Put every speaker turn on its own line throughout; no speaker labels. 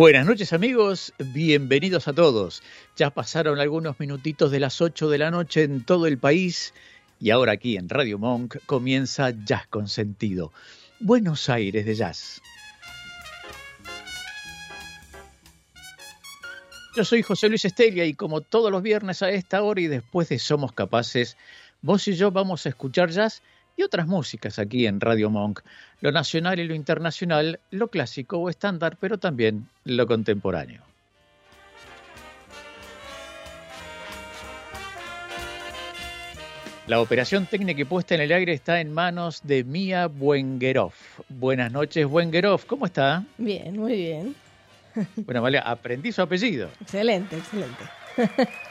Buenas noches amigos, bienvenidos a todos. Ya pasaron algunos minutitos de las 8 de la noche en todo el país y ahora aquí en Radio Monk comienza Jazz con Sentido. Buenos Aires de Jazz. Yo soy José Luis Estella y como todos los viernes a esta hora y después de Somos Capaces, vos y yo vamos a escuchar jazz y otras músicas aquí en Radio Monk, lo nacional y lo internacional, lo clásico o estándar, pero también lo contemporáneo. La operación técnica y puesta en el aire está en manos de Mía Buengerov. Buenas noches, Buengerov, ¿cómo está?
Bien, muy bien.
Bueno, vale, aprendí su apellido.
Excelente, excelente.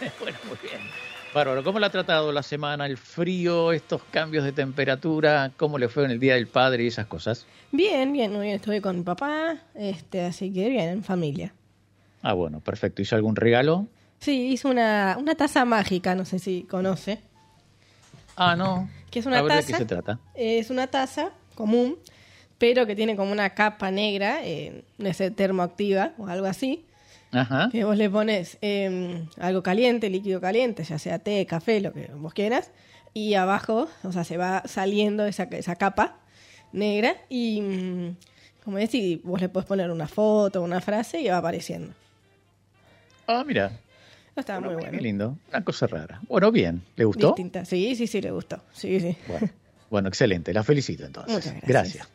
bueno, muy bien. Bárbaro, ¿cómo le ha tratado la semana, el frío, estos cambios de temperatura? ¿Cómo le fue en el Día del Padre y esas cosas?
Bien, bien, muy bien. Estuve con mi papá, este, así que bien, en familia.
Ah, bueno, perfecto. ¿Hizo algún regalo?
Sí, hizo una, una taza mágica, no sé si conoce.
Ah, no.
¿Qué es una
A ver,
taza?
¿De qué se trata?
Es una taza común, pero que tiene como una capa negra, eh, no sé, termoactiva o algo así.
Ajá.
Que vos le pones eh, algo caliente, líquido caliente, ya sea té, café, lo que vos quieras, y abajo, o sea, se va saliendo esa, esa capa negra y, mm, como decís, vos le podés poner una foto, una frase y va apareciendo.
Ah, mira.
Está muy
Bueno,
bueno.
Qué lindo. Una cosa rara. Bueno, bien. ¿Le gustó?
Distinta. Sí, sí, sí, le gustó. Sí, sí.
Bueno, bueno, excelente. La felicito entonces.
Muchas gracias.
Gracias.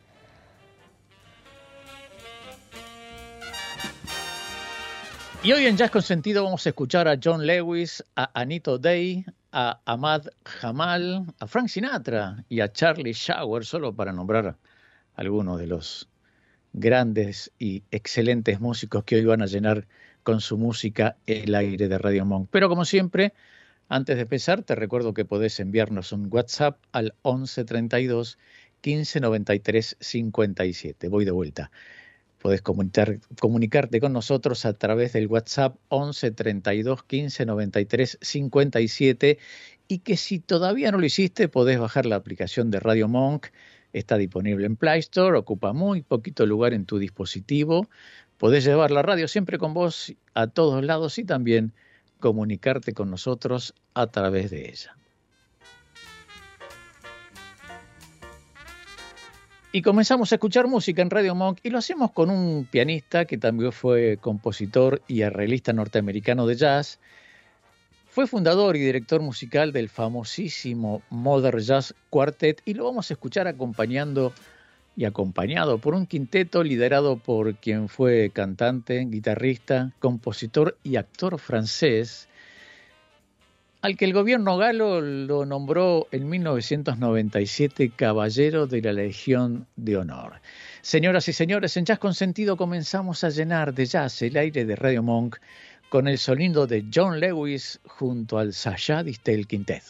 Y hoy en Jazz con Sentido vamos a escuchar a John Lewis, a Anito Day, a Ahmad Jamal, a Frank Sinatra y a Charlie Shower, solo para nombrar algunos de los grandes y excelentes músicos que hoy van a llenar con su música el aire de Radio Monk. Pero como siempre, antes de empezar, te recuerdo que podés enviarnos un WhatsApp al 1132 15 93 57. Voy de vuelta. Comunicar- comunicarte con nosotros a través del WhatsApp 11 32 15 93 57 y que si todavía no lo hiciste podés bajar la aplicación de Radio Monk. Está disponible en Play Store, ocupa muy poquito lugar en tu dispositivo. Podés llevar la radio siempre con vos a todos lados y también comunicarte con nosotros a través de ella. Y comenzamos a escuchar música en Radio Monk y lo hacemos con un pianista que también fue compositor y arreglista norteamericano de jazz. Fue fundador y director musical del famosísimo Modern Jazz Quartet y lo vamos a escuchar acompañando y acompañado por un quinteto liderado por quien fue cantante, guitarrista, compositor y actor francés, al que el gobierno galo lo nombró en 1997 Caballero de la Legión de Honor. Señoras y señores, en Jazz con Sentido comenzamos a llenar de jazz el aire de Radio Monk con el sonido de John Lewis junto al Sayad Distel Quintet.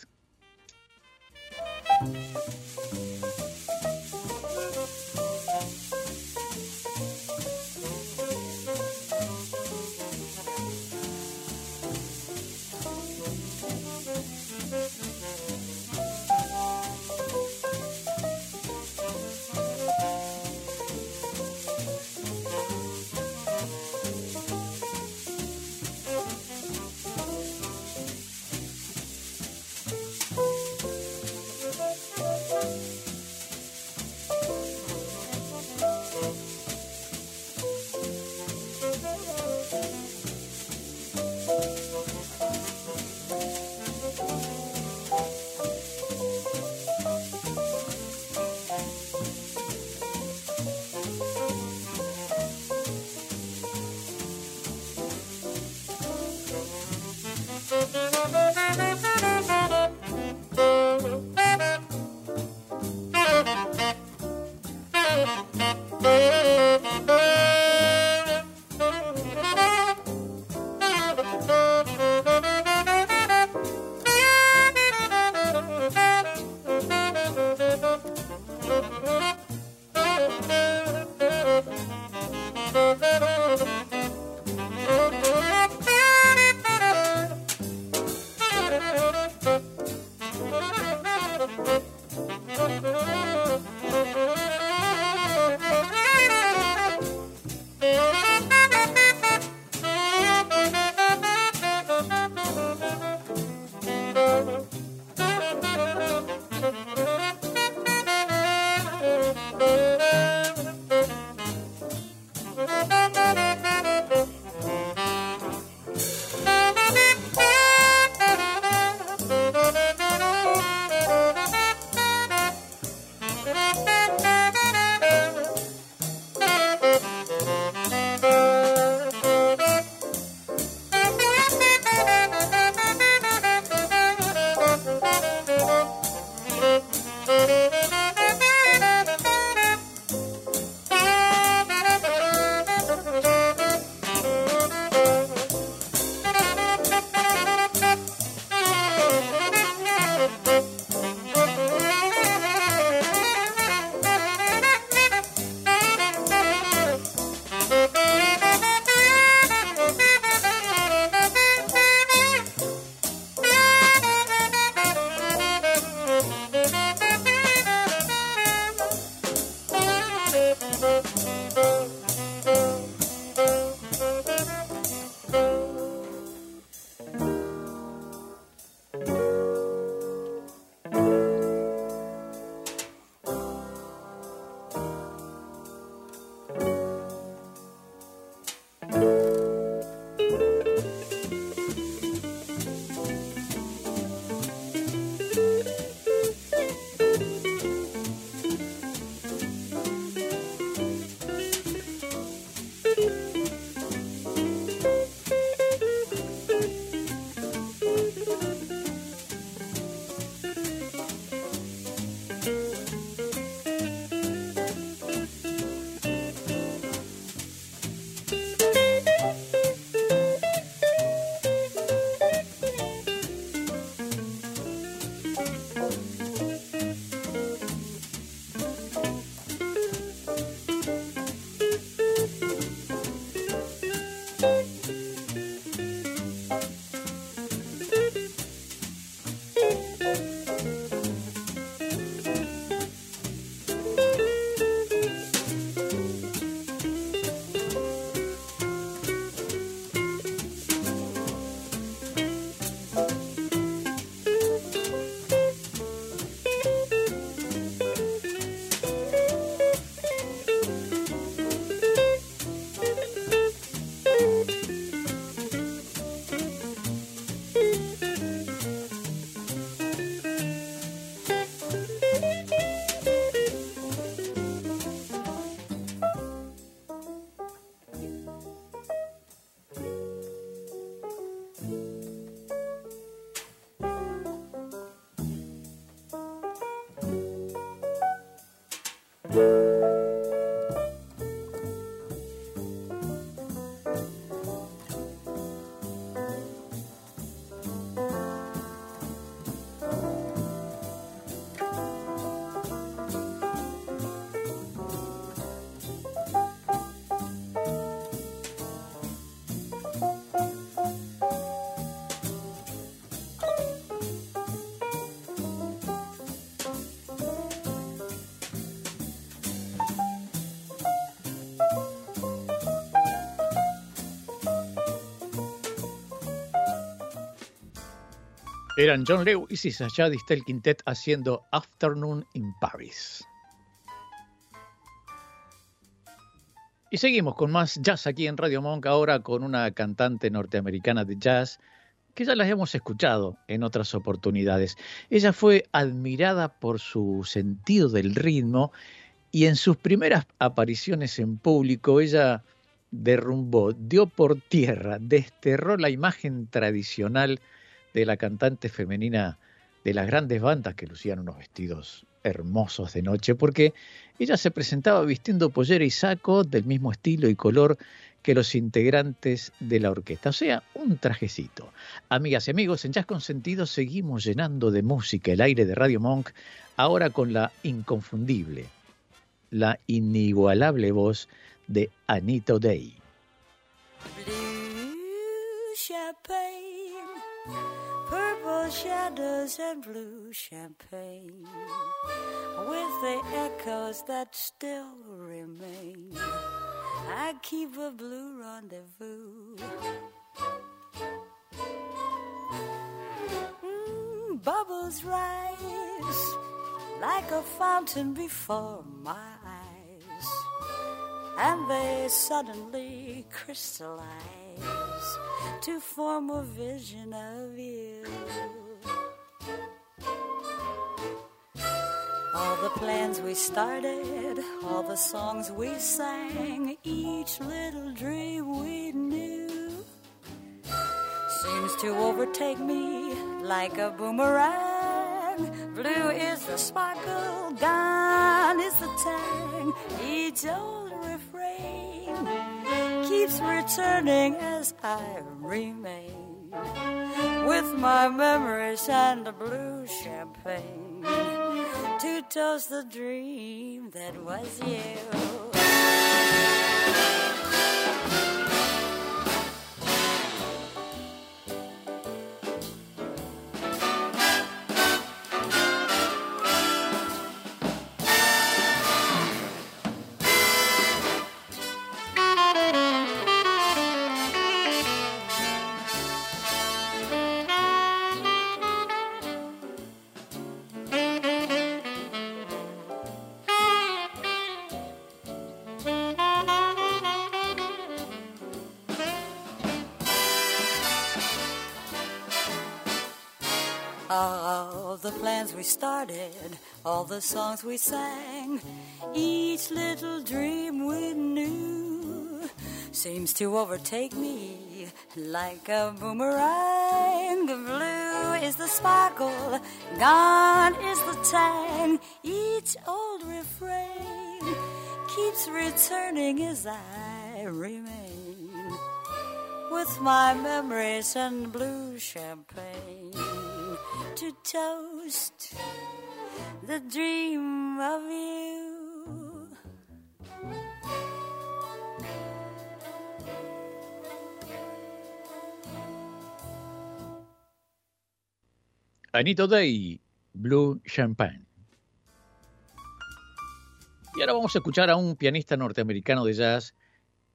Eran John Lewis y Quintet haciendo Afternoon in Paris. Y seguimos con más jazz aquí en Radio Monk, ahora con una cantante norteamericana de jazz que ya las hemos escuchado en otras oportunidades. Ella fue admirada por su sentido del ritmo y en sus primeras apariciones en público ella derrumbó, dio por tierra, desterró la imagen tradicional de la cantante femenina de las grandes bandas que lucían unos vestidos hermosos de noche, porque ella se presentaba vistiendo pollera y saco del mismo estilo y color que los integrantes de la orquesta, o sea, un trajecito. Amigas y amigos, en Jazz Consentido seguimos llenando de música el aire de Radio Monk, ahora con la inconfundible, la inigualable voz de Anita Day.
Blue champagne, purple shadows and blue champagne, with the echoes that still remain. I keep a blue rendezvous. Mm, bubbles rise like a fountain before my eyes, and they suddenly crystallize to form a vision of you. All the plans we started, all the songs we sang, each little dream we knew seems to overtake me like a boomerang. Blue is the sparkle, gone is the tang. Each old refrain keeps returning as I remain with my memories and the blue champagne to toast the dream that was you. Started, all the songs we sang, each little dream we knew seems to overtake me like a boomerang. Blue is the sparkle, gone is the tang. Each old refrain keeps returning as I remain with my memories and blue champagne to toast the dream of you.
Anito Day, Blue Champagne. Y ahora vamos a escuchar a un pianista norteamericano de jazz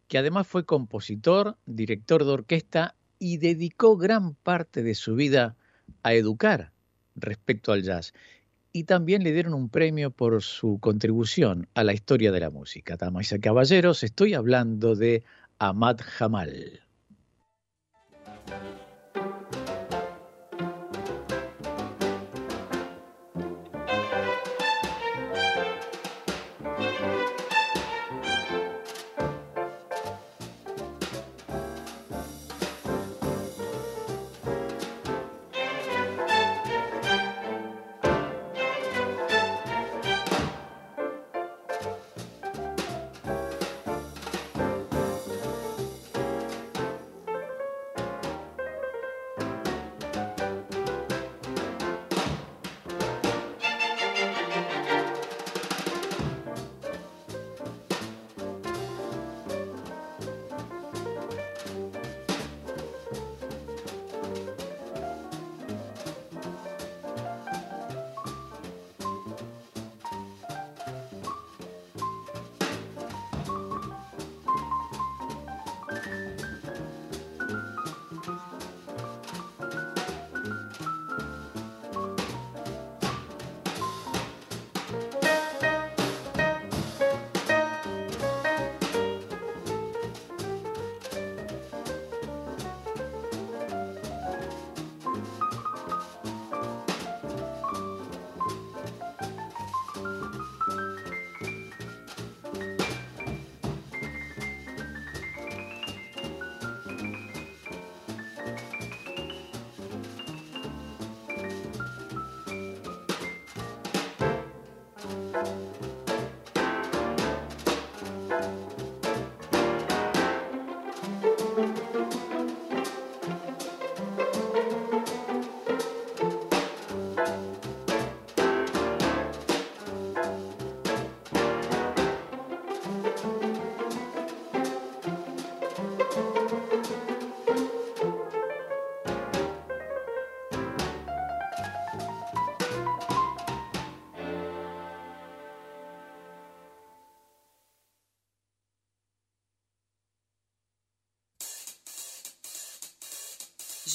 que además fue compositor, director de orquesta y dedicó gran parte de su vida a educar respecto al jazz. Y también le dieron un premio por su contribución a la historia de la música. Damas y caballeros, estoy hablando de Ahmad Jamal.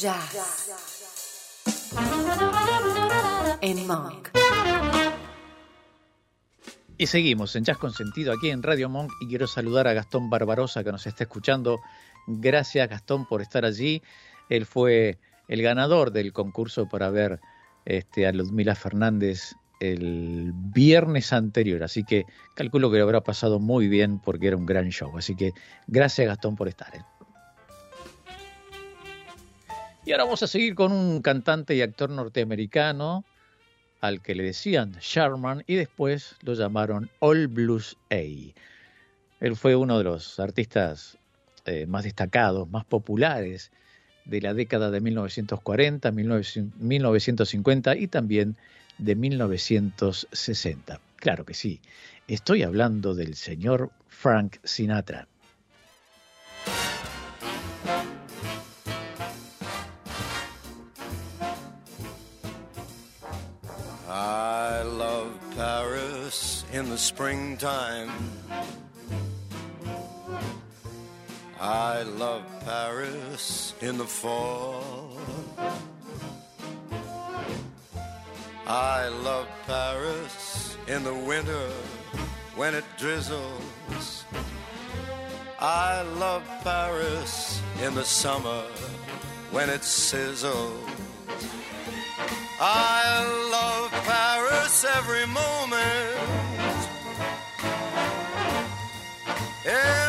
Jazz. En Monk.
Y seguimos en Jazz con Sentido aquí en Radio Monk y quiero saludar a Gastón Barbarosa que nos está escuchando. Gracias Gastón por estar allí. Él fue el ganador del concurso para ver este, a Ludmila Fernández el viernes anterior, así que calculo que lo habrá pasado muy bien porque era un gran show. Así que gracias Gastón por estar. ¿eh? Y ahora vamos a seguir con un cantante y actor norteamericano al que le decían Sherman y después lo llamaron All Blues A. Él fue uno de los artistas eh, más destacados, más populares de la década de 1940, 1950 y también de 1960. Claro que sí, estoy hablando del señor Frank Sinatra.
In the springtime. I love Paris in the fall. I love Paris in the winter when it drizzles. I love Paris in the summer when it sizzles. I love Paris every moment. Yeah.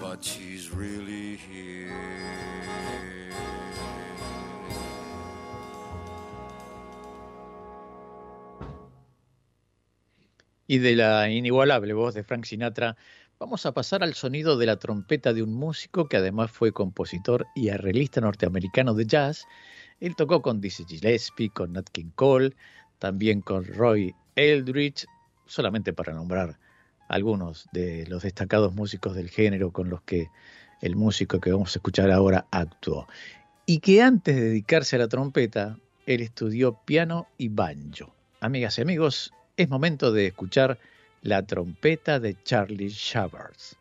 But she's really here.
Y de la inigualable voz de Frank Sinatra, vamos a pasar al sonido de la trompeta de un músico que además fue compositor y arreglista norteamericano de jazz. Él tocó con Dizzy Gillespie, con Nat King Cole, también con Roy Eldridge, solamente para nombrar algunos de los destacados músicos del género con los que el músico que vamos a escuchar ahora actuó. Y que antes de dedicarse a la trompeta, él estudió piano y banjo. Amigas y amigos, es momento de escuchar la trompeta de Charlie Shavers.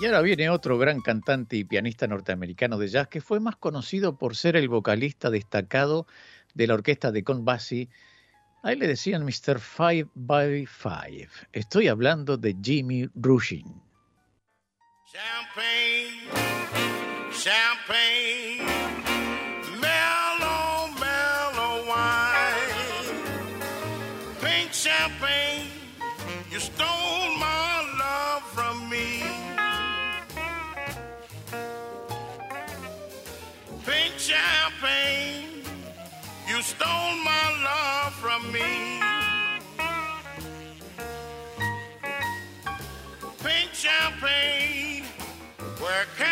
Y ahora viene otro gran cantante y pianista norteamericano de jazz que fue más conocido por ser el vocalista destacado de la orquesta de Count Basie. A él le decían Mr. Five by Five. Estoy hablando de Jimmy Rushing.
Champagne, champagne, stole my love from me. Pink champagne, where can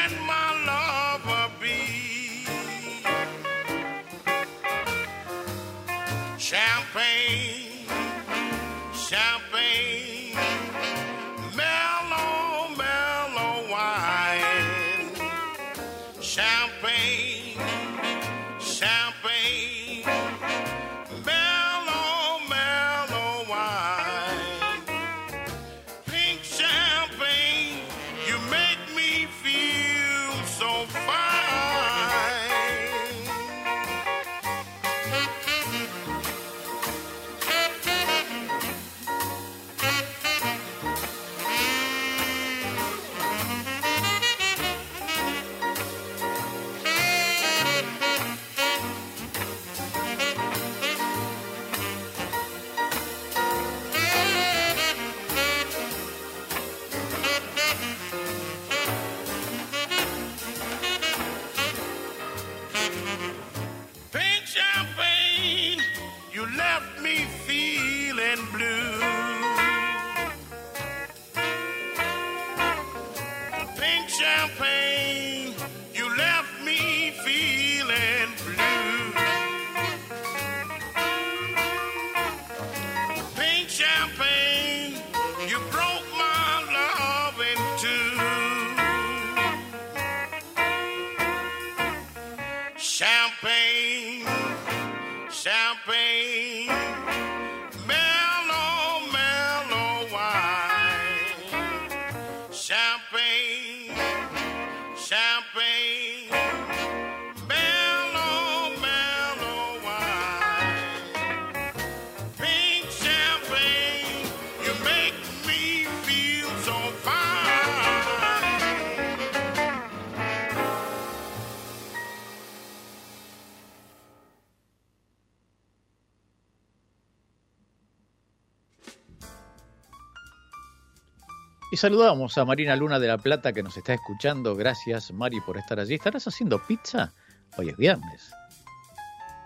saludamos a Marina Luna de la Plata que nos está escuchando. Gracias, Mari, por estar allí. ¿Estarás haciendo pizza? Hoy es viernes.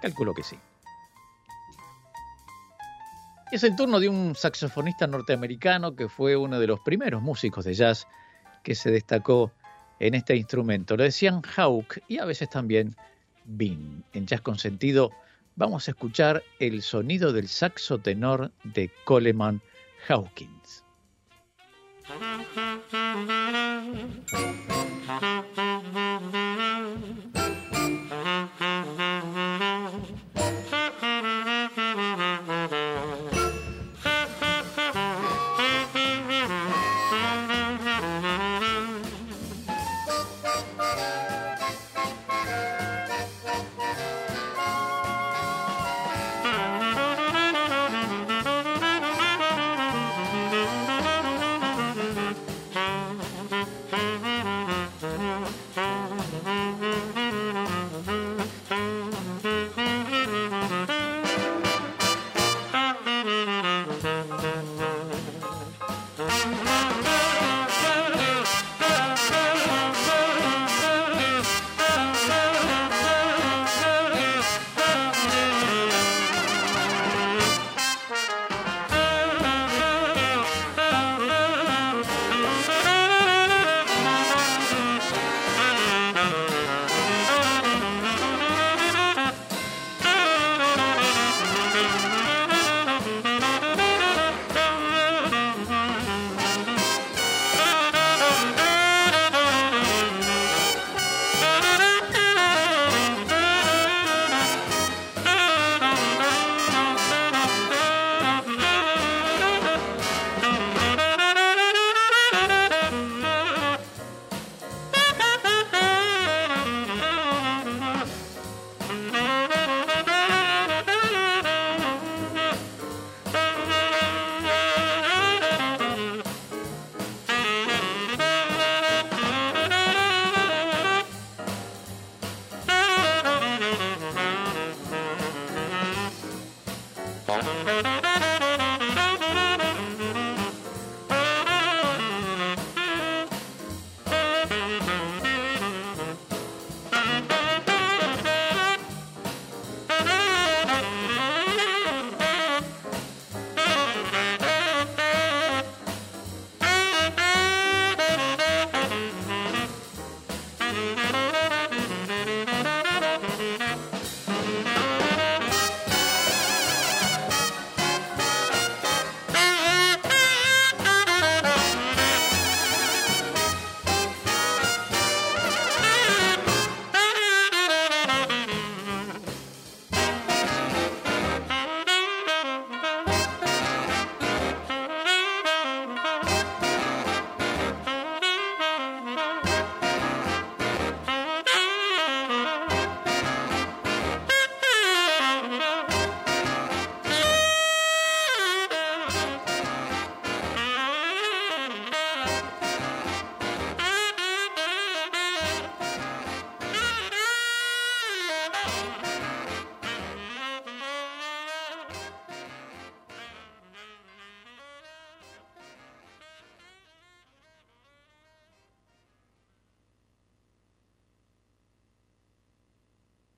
Calculo que sí. Es el turno de un saxofonista norteamericano que fue uno de los primeros músicos de jazz que se destacó en este instrumento. Lo decían Hawk y a veces también Bean. En Jazz con Sentido vamos a escuchar el sonido del saxo tenor de Coleman Hawkins. Mm-hmm.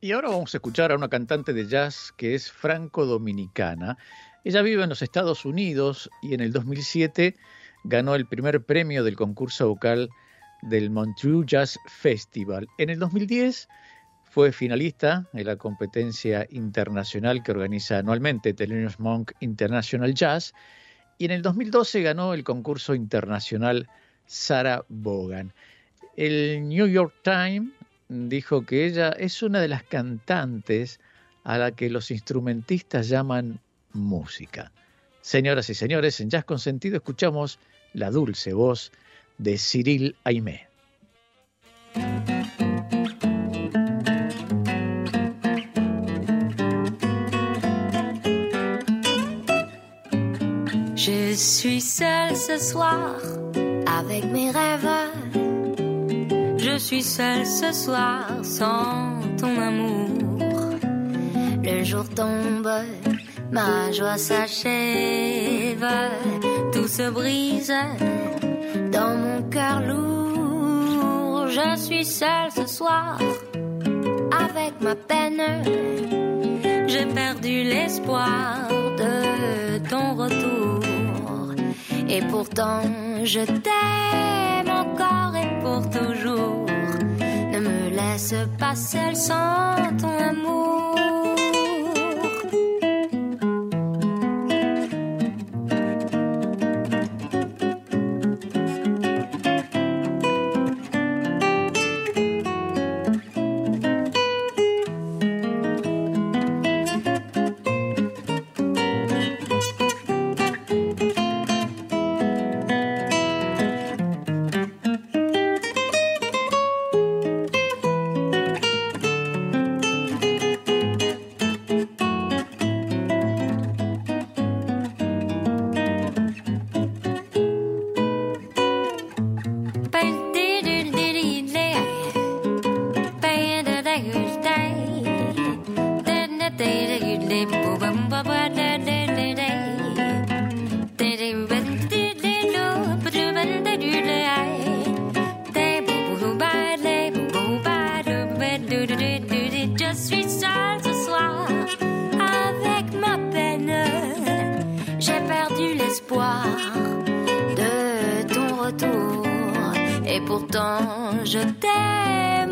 Y ahora vamos a escuchar a una cantante de jazz que es franco-dominicana. Ella vive en los Estados Unidos y en el 2007 ganó el primer premio del concurso vocal del Montreux Jazz Festival. En el 2010 fue finalista en la competencia internacional que organiza anualmente Thelonious Monk International Jazz y en el 2012 ganó el concurso internacional Sarah Bogan. El New York Times dijo que ella es una de las cantantes a la que los instrumentistas llaman música. Señoras y señores, en Jazz con Sentido escuchamos la dulce voz de Cyril Aimé.
Je suis seule ce soir avec mes rêves. Je suis seule ce soir sans ton amour. Le jour tombe, ma joie s'achève, tout se brise dans mon cœur lourd. Je suis seule ce soir avec ma peine. J'ai perdu l'espoir de ton retour. Et pourtant, je t'aime encore et pour toujours. Laisse pas seule sans ton amour.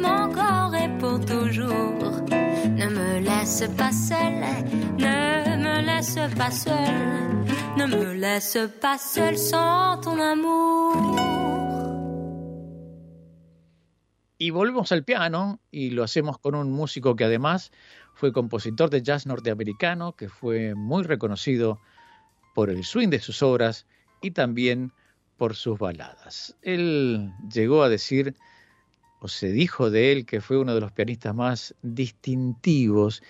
Encore et pour toujours. Ne me laisse pas seule, ne me laisse pas seule, ne me laisse pas sans ton amour.
Y volvemos al piano y lo hacemos con un músico que además fue compositor de jazz norteamericano, que fue muy reconocido por el swing de sus obras y también por sus baladas. Él llegó a decir, o se dijo de él, que fue uno de los pianistas más distintivos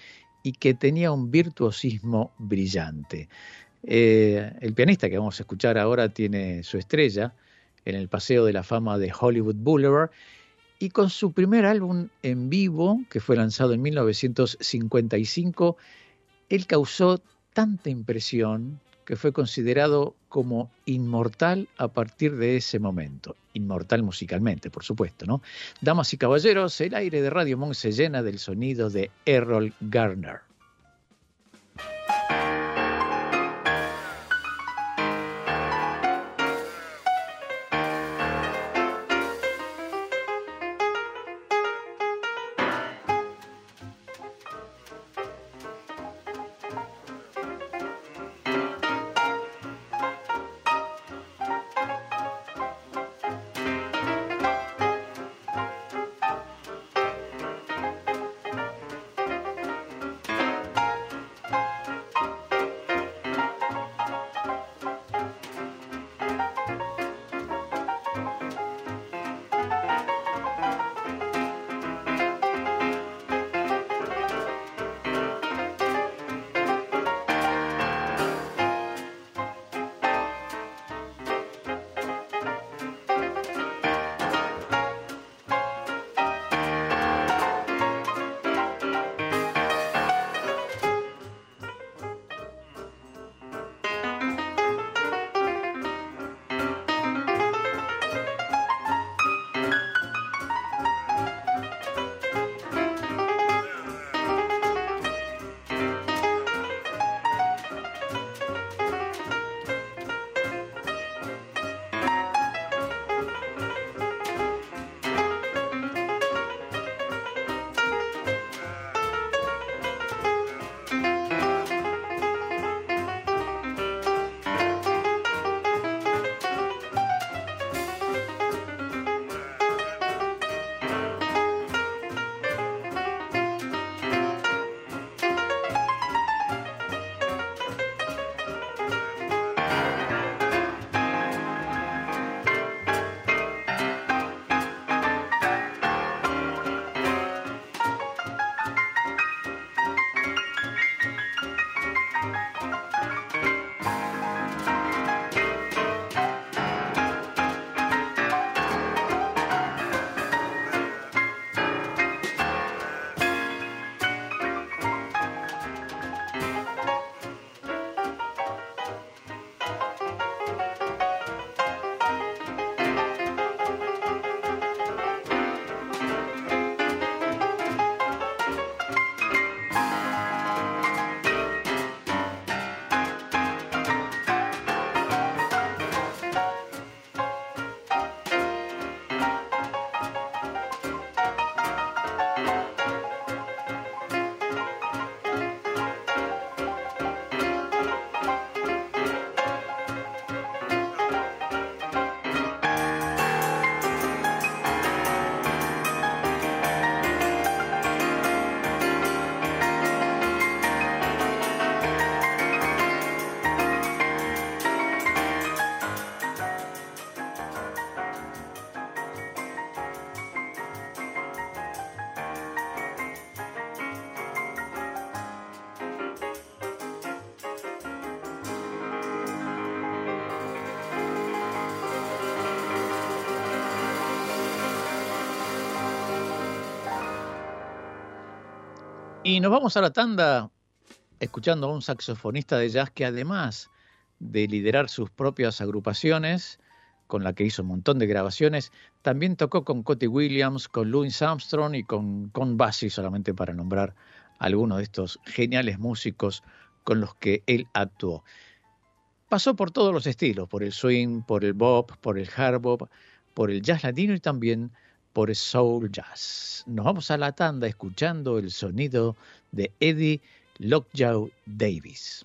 y que tenía un virtuosismo brillante. Eh, el pianista que vamos a escuchar ahora tiene su estrella en el Paseo de la Fama de Hollywood Boulevard y con su primer álbum en vivo, que fue lanzado en 1955, él causó tanta impresión que fue considerado como inmortal a partir de ese momento. Inmortal musicalmente, por supuesto, ¿no? Damas y caballeros, el aire de Radio Monk se llena del sonido de Errol Garner. Y nos vamos a la tanda escuchando a un saxofonista de jazz que además de liderar sus propias agrupaciones, con la que hizo un montón de grabaciones, también tocó con Cotty Williams, con Louis Armstrong y con, con Bassi, solamente para nombrar algunos de estos geniales músicos con los que él actuó. Pasó por todos los estilos, por el swing, por el bop, por el hard bop, por el jazz latino y también por soul jazz. Nos vamos a la tanda escuchando el sonido de Eddie Lockjaw Davis.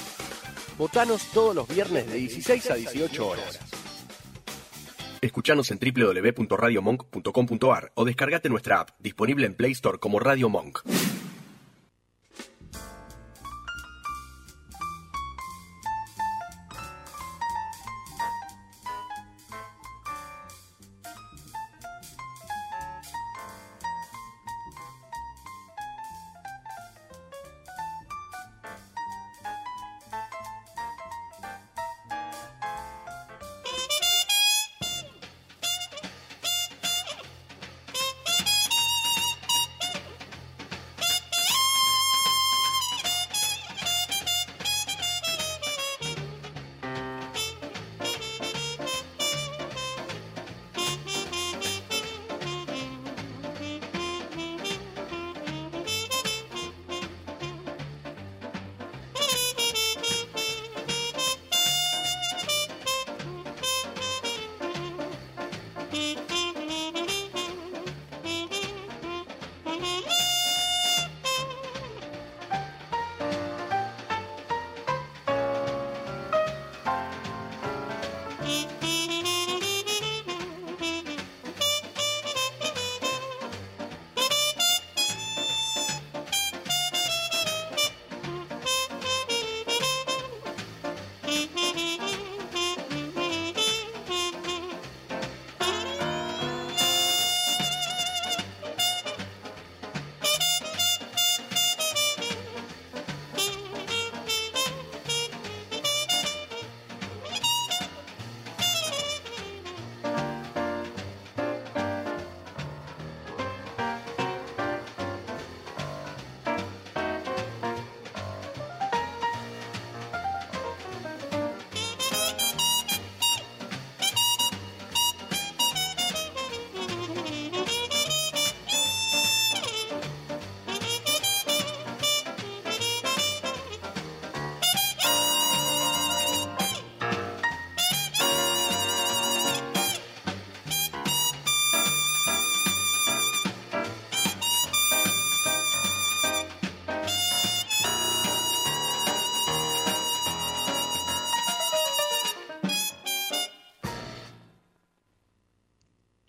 Votanos todos los viernes de 16 a 18 horas. Escuchanos en www.radiomonk.com.ar o descargate nuestra app, disponible en Play Store como Radio Monk.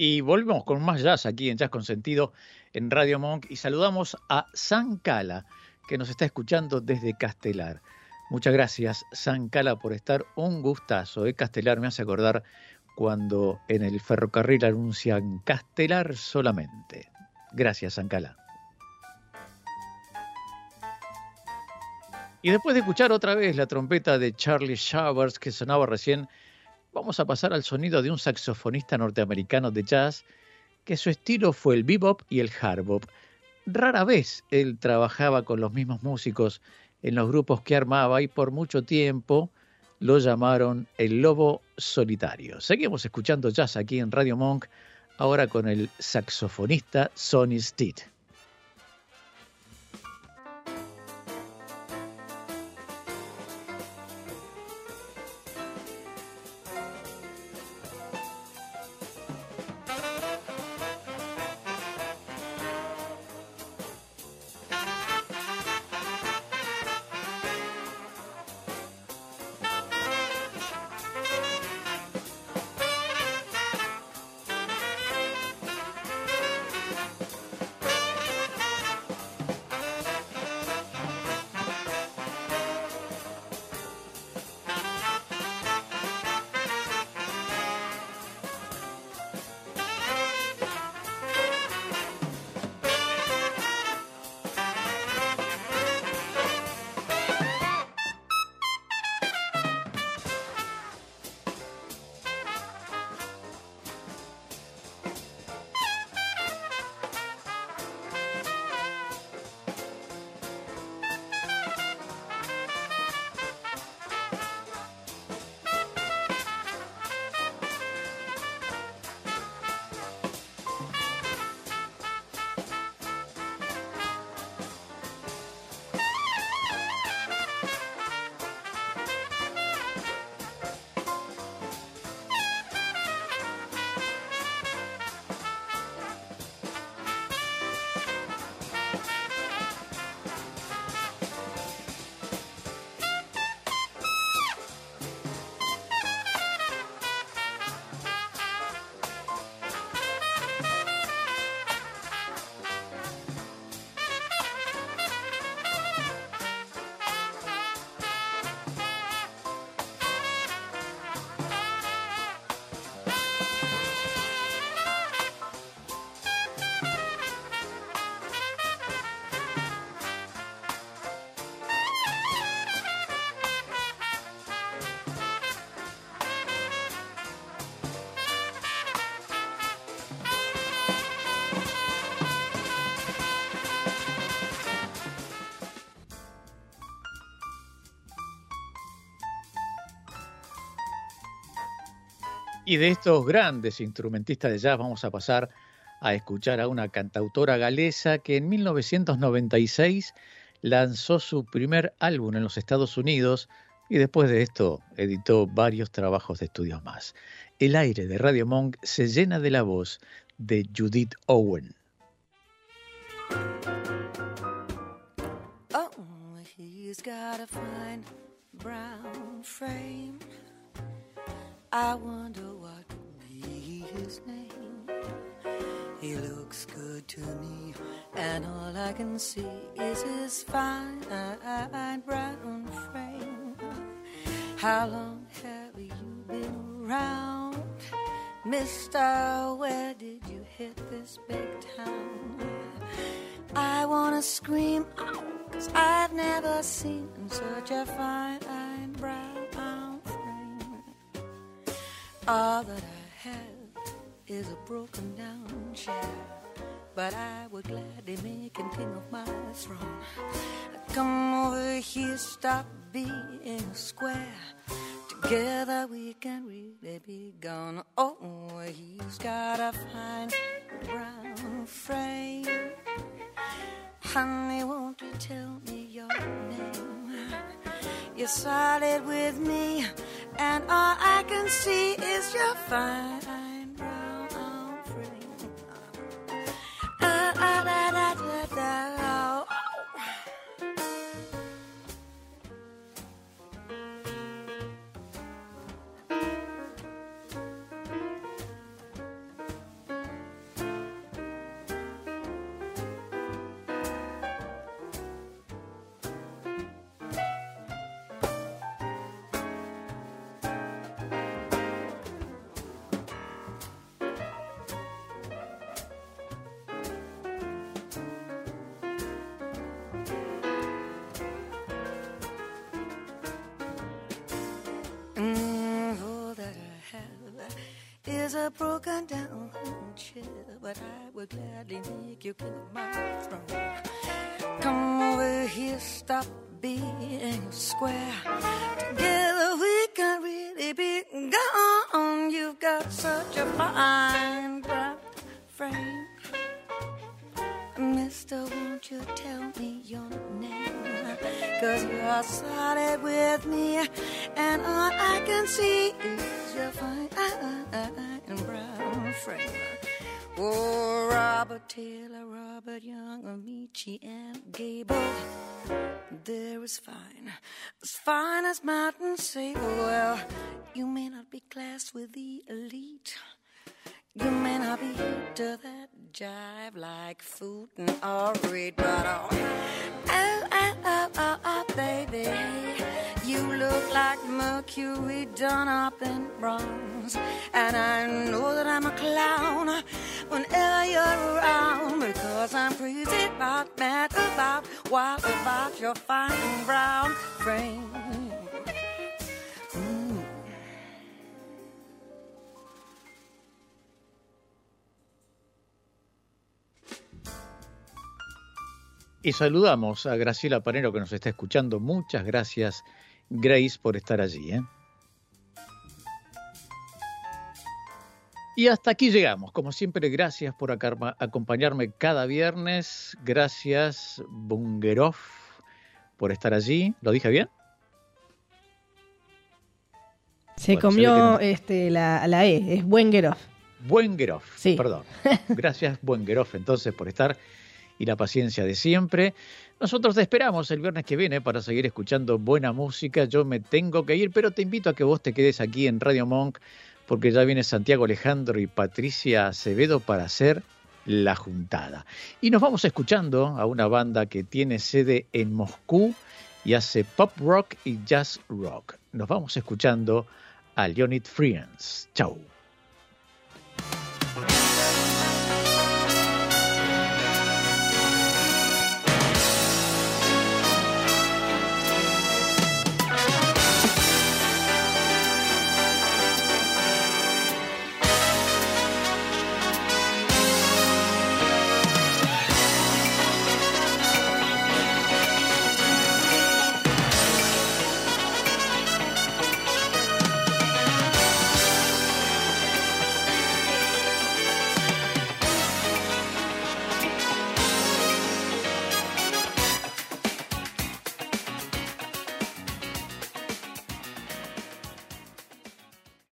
Y volvemos con más jazz aquí en Jazz con Sentido en Radio Monk y saludamos a San Cala, que nos está escuchando desde Castelar. Muchas gracias, San Cala, por estar un gustazo. ¿eh? Castelar me hace acordar cuando en el ferrocarril anuncian Castelar solamente. Gracias, San Cala. Y después de escuchar otra vez la trompeta de Charlie Showers que sonaba recién, vamos a pasar al sonido de un saxofonista norteamericano de jazz que su estilo fue el bebop y el hard bop. Rara vez él trabajaba con los mismos músicos en los grupos que armaba y por mucho tiempo lo llamaron el lobo solitario. Seguimos escuchando jazz aquí en Radio Monk, ahora con el saxofonista Sonny Stitt. Y de estos grandes instrumentistas de jazz vamos a pasar a escuchar a una cantautora galesa que en 1996 lanzó su primer álbum en los Estados Unidos y después de esto editó varios trabajos de estudios más. El aire de Radio Monk se llena de la voz de Judith Owen.
Oh, he's got a brown frame. I his name. He looks good to me, and all I can see is his fine brown frame. How long have you been around? Mister, where did you hit this big town? I wanna scream out, cause I've never seen such a fine brown frame. All that I is a broken down chair. But I would gladly make him king of my throne. Come over here, stop being square. Together we can really be gone. Oh, he's got a fine brown frame. Honey, won't you tell me your name? You're solid with me, and all I can see is your fine Ah, da, da, da, da, a broken down chair, but I would gladly make you of my throne. Come over here, stop being square. Together we can really be gone. You've got such a fine brown frame. Mister, won't you tell me your name? Cause you're solid with me, and all I can see is your fine brown frame. Oh, Robert Taylor, Robert Young, Amici, and Gable. They're as fine, as fine as mountains say. Well, you may not be classed with the elite. You may not be to that jive like food and all read, but oh, oh, oh, oh, oh, baby, you look like Mercury done up in bronze, and I know that I'm a clown whenever you're around because I'm crazy about, mad about, wild about your fine brown frame. Mm.
Y saludamos a Graciela Panero que nos está escuchando. Muchas gracias, Grace, por estar allí. ¿eh? Y hasta aquí llegamos. Como siempre, gracias por acompañarme cada viernes. Gracias, Bungerov, por estar allí. ¿Lo dije bien?
Se
Bueno,
comió este, la, la E, es Wengerov.
Buengerov,
Sí.
perdón. Gracias, Buengerov, entonces, por estar y la paciencia de siempre. Nosotros te esperamos el viernes que viene para seguir escuchando buena música. Yo me tengo que ir, pero te invito a que vos te quedes aquí en Radio Monk, porque ya viene Santiago Alejandro y Patricia Acevedo para hacer la juntada. Y nos vamos escuchando a una banda que tiene sede en Moscú y hace pop rock y jazz rock. Nos vamos escuchando a Leonid Friends. Chau.